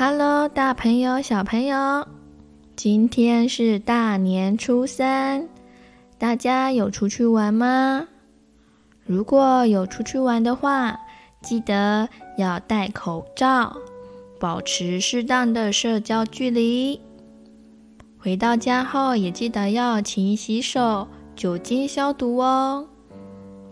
Hello，大朋友、小朋友，今天是大年初三，大家有出去玩吗？如果有出去玩的话，记得要戴口罩，保持适当的社交距离。回到家后，也记得要勤洗手，酒精消毒哦，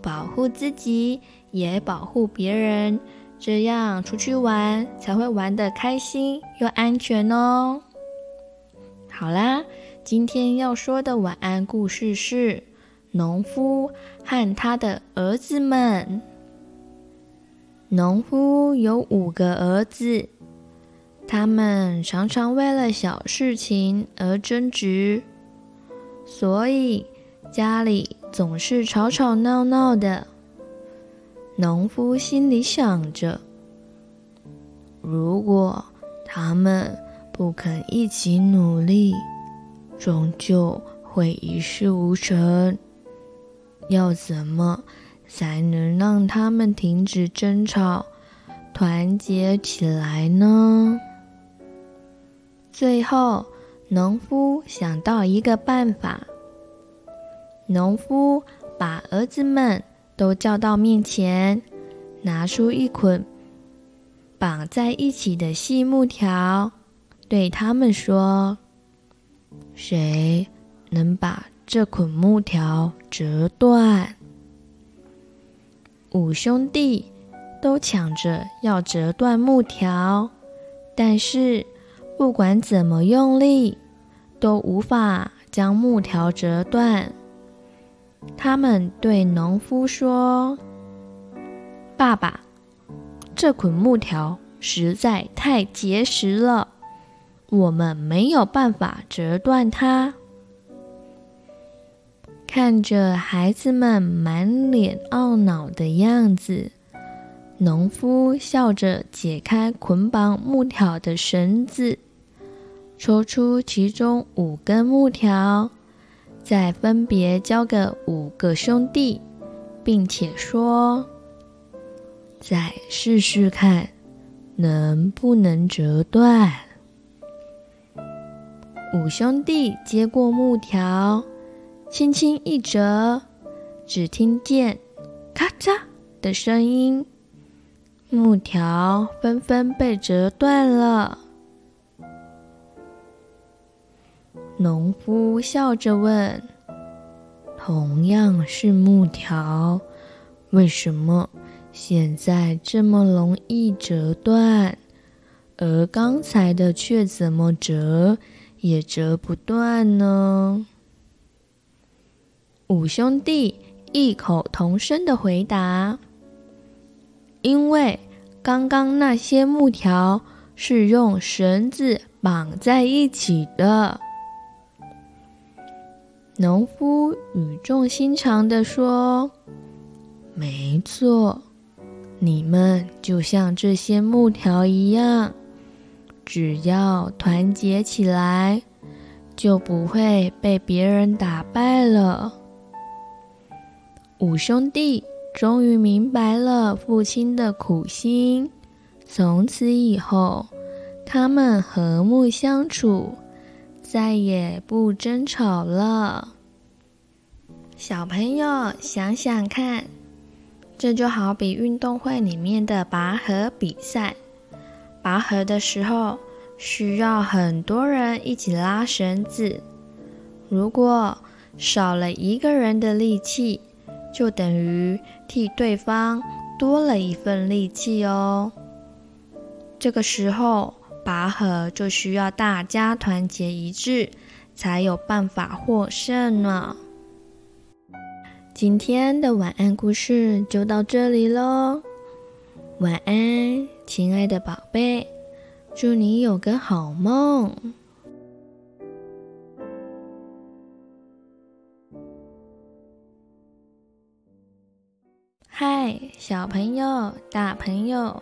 保护自己，也保护别人。这样出去玩才会玩得开心又安全哦。好啦，今天要说的晚安故事是《农夫和他的儿子们》。农夫有五个儿子，他们常常为了小事情而争执，所以家里总是吵吵闹闹的。农夫心里想着：“如果他们不肯一起努力，终究会一事无成。要怎么才能让他们停止争吵，团结起来呢？”最后，农夫想到一个办法。农夫把儿子们都叫到面前，拿出一捆绑在一起的细木条，对他们说：“谁能把这捆木条折断？”五兄弟都抢着要折断木条，但是不管怎么用力，都无法将木条折断。他们对农夫说：“爸爸，这捆木条实在太结实了，我们没有办法折断它。”看着孩子们满脸懊恼的样子，农夫笑着解开捆绑木条的绳子，抽出其中五根木条。再分别交给五个兄弟，并且说：“再试试看，能不能折断？”五兄弟接过木条，轻轻一折，只听见“咔嚓”的声音，木条纷纷被折断了。农夫笑着问：“同样是木条，为什么现在这么容易折断，而刚才的却怎么折也折不断呢？”五兄弟异口同声的回答：“因为刚刚那些木条是用绳子绑在一起的。”农夫语重心长地说：“没错，你们就像这些木条一样，只要团结起来，就不会被别人打败了。”五兄弟终于明白了父亲的苦心，从此以后，他们和睦相处。再也不争吵了。小朋友想想看，这就好比运动会里面的拔河比赛。拔河的时候需要很多人一起拉绳子，如果少了一个人的力气，就等于替对方多了一份力气哦。这个时候，拔河就需要大家团结一致，才有办法获胜呢。今天的晚安故事就到这里喽，晚安，亲爱的宝贝，祝你有个好梦。嗨，小朋友，大朋友。